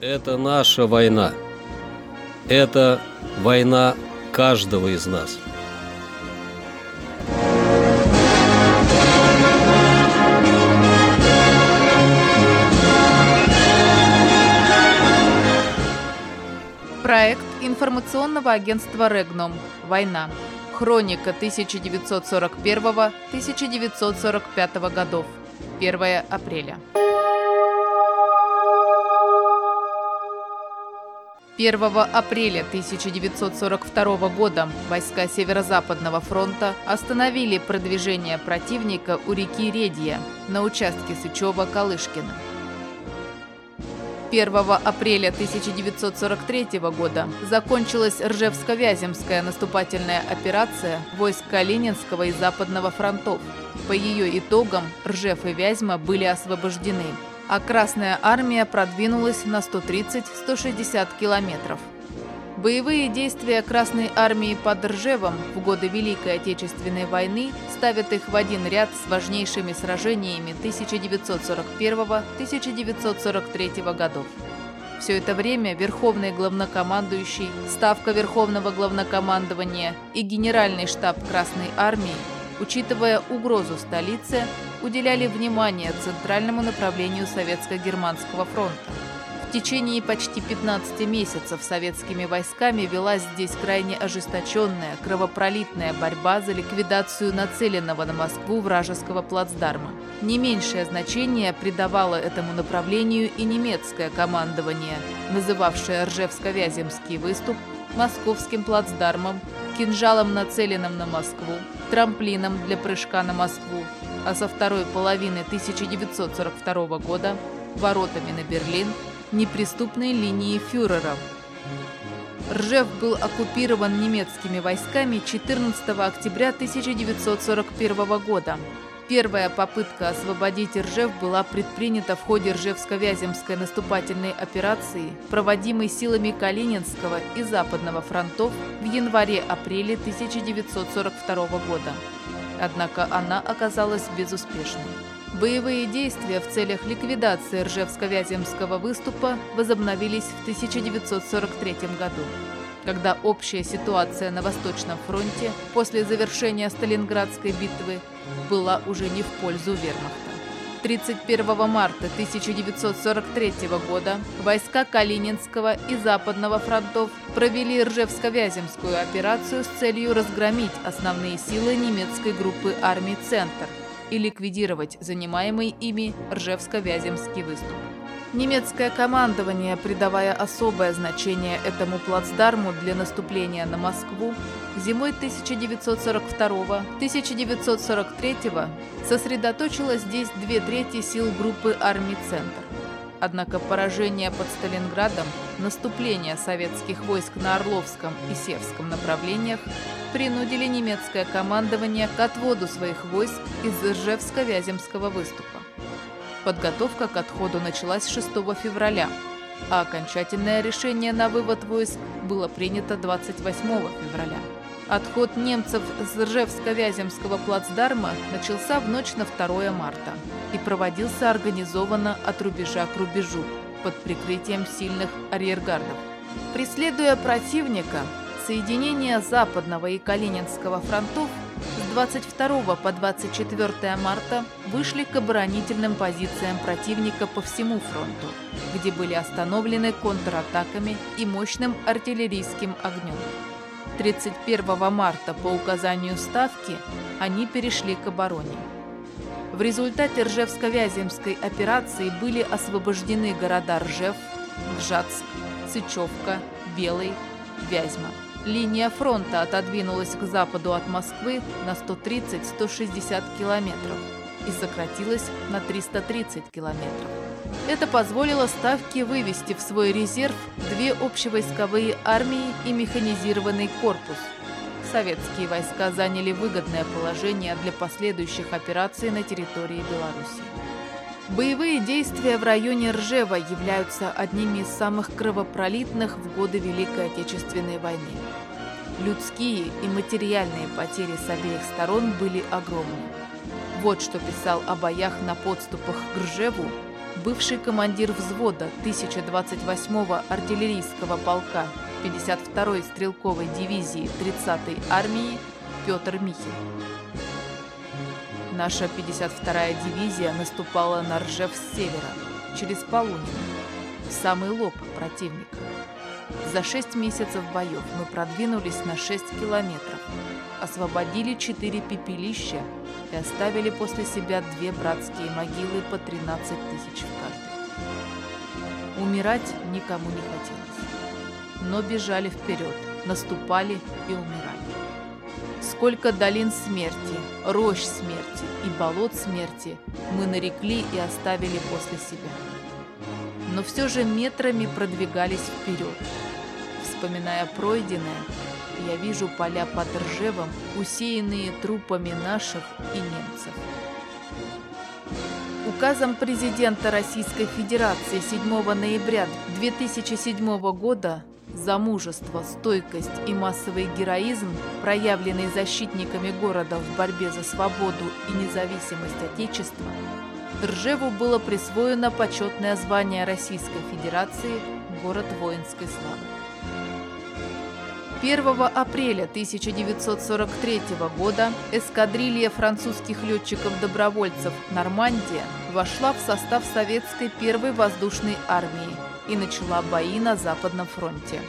Это наша война. Это война каждого из нас. Проект информационного агентства «Регном. Война. Хроника 1941-1945 годов. 1 апреля. 1 апреля 1942 года войска Северо-Западного фронта остановили продвижение противника у реки Редья на участке Сычева-Калышкина. 1 апреля 1943 года закончилась Ржевско-Вяземская наступательная операция войск Калининского и Западного фронтов. По ее итогам Ржев и Вязьма были освобождены а Красная Армия продвинулась на 130-160 километров. Боевые действия Красной Армии под Ржевом в годы Великой Отечественной войны ставят их в один ряд с важнейшими сражениями 1941-1943 годов. Все это время Верховный главнокомандующий, Ставка Верховного главнокомандования и Генеральный штаб Красной Армии, учитывая угрозу столицы, уделяли внимание центральному направлению Советско-Германского фронта. В течение почти 15 месяцев советскими войсками велась здесь крайне ожесточенная, кровопролитная борьба за ликвидацию нацеленного на Москву вражеского плацдарма. Не меньшее значение придавало этому направлению и немецкое командование, называвшее Ржевско-Вяземский выступ московским плацдармом, кинжалом, нацеленным на Москву, трамплином для прыжка на Москву, а со второй половины 1942 года воротами на Берлин неприступной линии фюрера. Ржев был оккупирован немецкими войсками 14 октября 1941 года. Первая попытка освободить Ржев была предпринята в ходе Ржевско-Вяземской наступательной операции, проводимой силами Калининского и Западного фронтов в январе-апреле 1942 года однако она оказалась безуспешной. Боевые действия в целях ликвидации Ржевско-Вяземского выступа возобновились в 1943 году, когда общая ситуация на Восточном фронте после завершения Сталинградской битвы была уже не в пользу вермахта. 31 марта 1943 года войска Калининского и Западного фронтов провели Ржевско-Вяземскую операцию с целью разгромить основные силы немецкой группы армий «Центр» и ликвидировать занимаемый ими Ржевско-Вяземский выступ. Немецкое командование, придавая особое значение этому плацдарму для наступления на Москву, зимой 1942-1943 сосредоточило здесь две трети сил группы армий «Центр». Однако поражение под Сталинградом, наступление советских войск на Орловском и Севском направлениях принудили немецкое командование к отводу своих войск из Ижевско-Вяземского выступа. Подготовка к отходу началась 6 февраля, а окончательное решение на вывод войск было принято 28 февраля. Отход немцев с Ржевско-Вяземского плацдарма начался в ночь на 2 марта и проводился организованно от рубежа к рубежу под прикрытием сильных арьергардов. Преследуя противника, соединения Западного и Калининского фронтов с 22 по 24 марта вышли к оборонительным позициям противника по всему фронту, где были остановлены контратаками и мощным артиллерийским огнем. 31 марта по указанию Ставки они перешли к обороне. В результате Ржевско-Вяземской операции были освобождены города Ржев, Гжатск, Сычевка, Белый, Вязьма. Линия фронта отодвинулась к западу от Москвы на 130-160 километров и сократилась на 330 километров. Это позволило Ставке вывести в свой резерв две общевойсковые армии и механизированный корпус. Советские войска заняли выгодное положение для последующих операций на территории Беларуси. Боевые действия в районе Ржева являются одними из самых кровопролитных в годы Великой Отечественной войны. Людские и материальные потери с обеих сторон были огромны. Вот что писал о боях на подступах к Ржеву бывший командир взвода 1028-го артиллерийского полка 52-й стрелковой дивизии 30-й армии Петр Михин. Наша 52-я дивизия наступала на Ржев с севера, через Полунин, в самый лоб противника. За 6 месяцев боев мы продвинулись на 6 километров, освободили 4 пепелища и оставили после себя две братские могилы по 13 тысяч в каждой. Умирать никому не хотелось, но бежали вперед, наступали и умирали. Сколько долин смерти, рощ смерти и болот смерти мы нарекли и оставили после себя. Но все же метрами продвигались вперед. Вспоминая пройденное, я вижу поля под Ржевом, усеянные трупами наших и немцев. Указом президента Российской Федерации 7 ноября 2007 года за мужество, стойкость и массовый героизм, проявленный защитниками города в борьбе за свободу и независимость Отечества, Ржеву было присвоено почетное звание Российской Федерации «Город воинской славы». 1 апреля 1943 года эскадрилья французских летчиков-добровольцев «Нормандия» вошла в состав советской первой воздушной армии и начала бои на Западном фронте.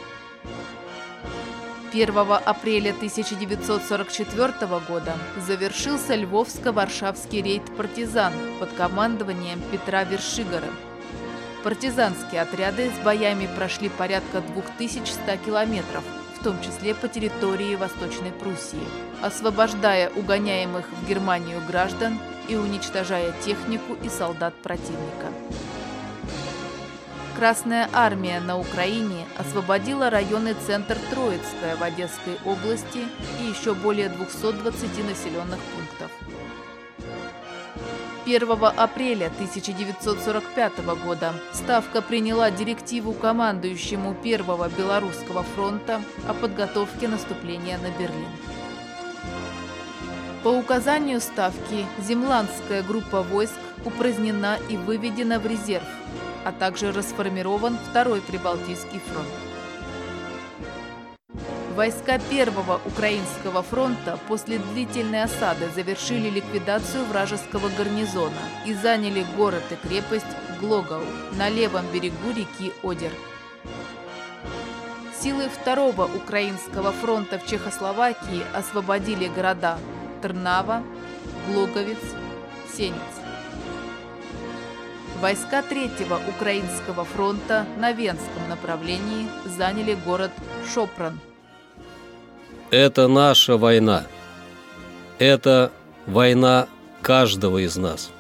1 апреля 1944 года завершился Львовско-Варшавский рейд «Партизан» под командованием Петра Вершигора. Партизанские отряды с боями прошли порядка 2100 километров, том числе по территории Восточной Пруссии, освобождая угоняемых в Германию граждан и уничтожая технику и солдат противника. Красная армия на Украине освободила районный центр Троицкая в Одесской области и еще более 220 населенных пунктов. 1 апреля 1945 года Ставка приняла директиву командующему Первого Белорусского фронта о подготовке наступления на Берлин. По указанию Ставки Земландская группа войск упразднена и выведена в резерв – а также расформирован Второй Прибалтийский фронт. Войска Первого Украинского фронта после длительной осады завершили ликвидацию вражеского гарнизона и заняли город и крепость Глогау на левом берегу реки Одер. Силы Второго Украинского фронта в Чехословакии освободили города Трнава, Глоговец, Сенец. Войска Третьего Украинского фронта на Венском направлении заняли город Шопран. Это наша война. Это война каждого из нас.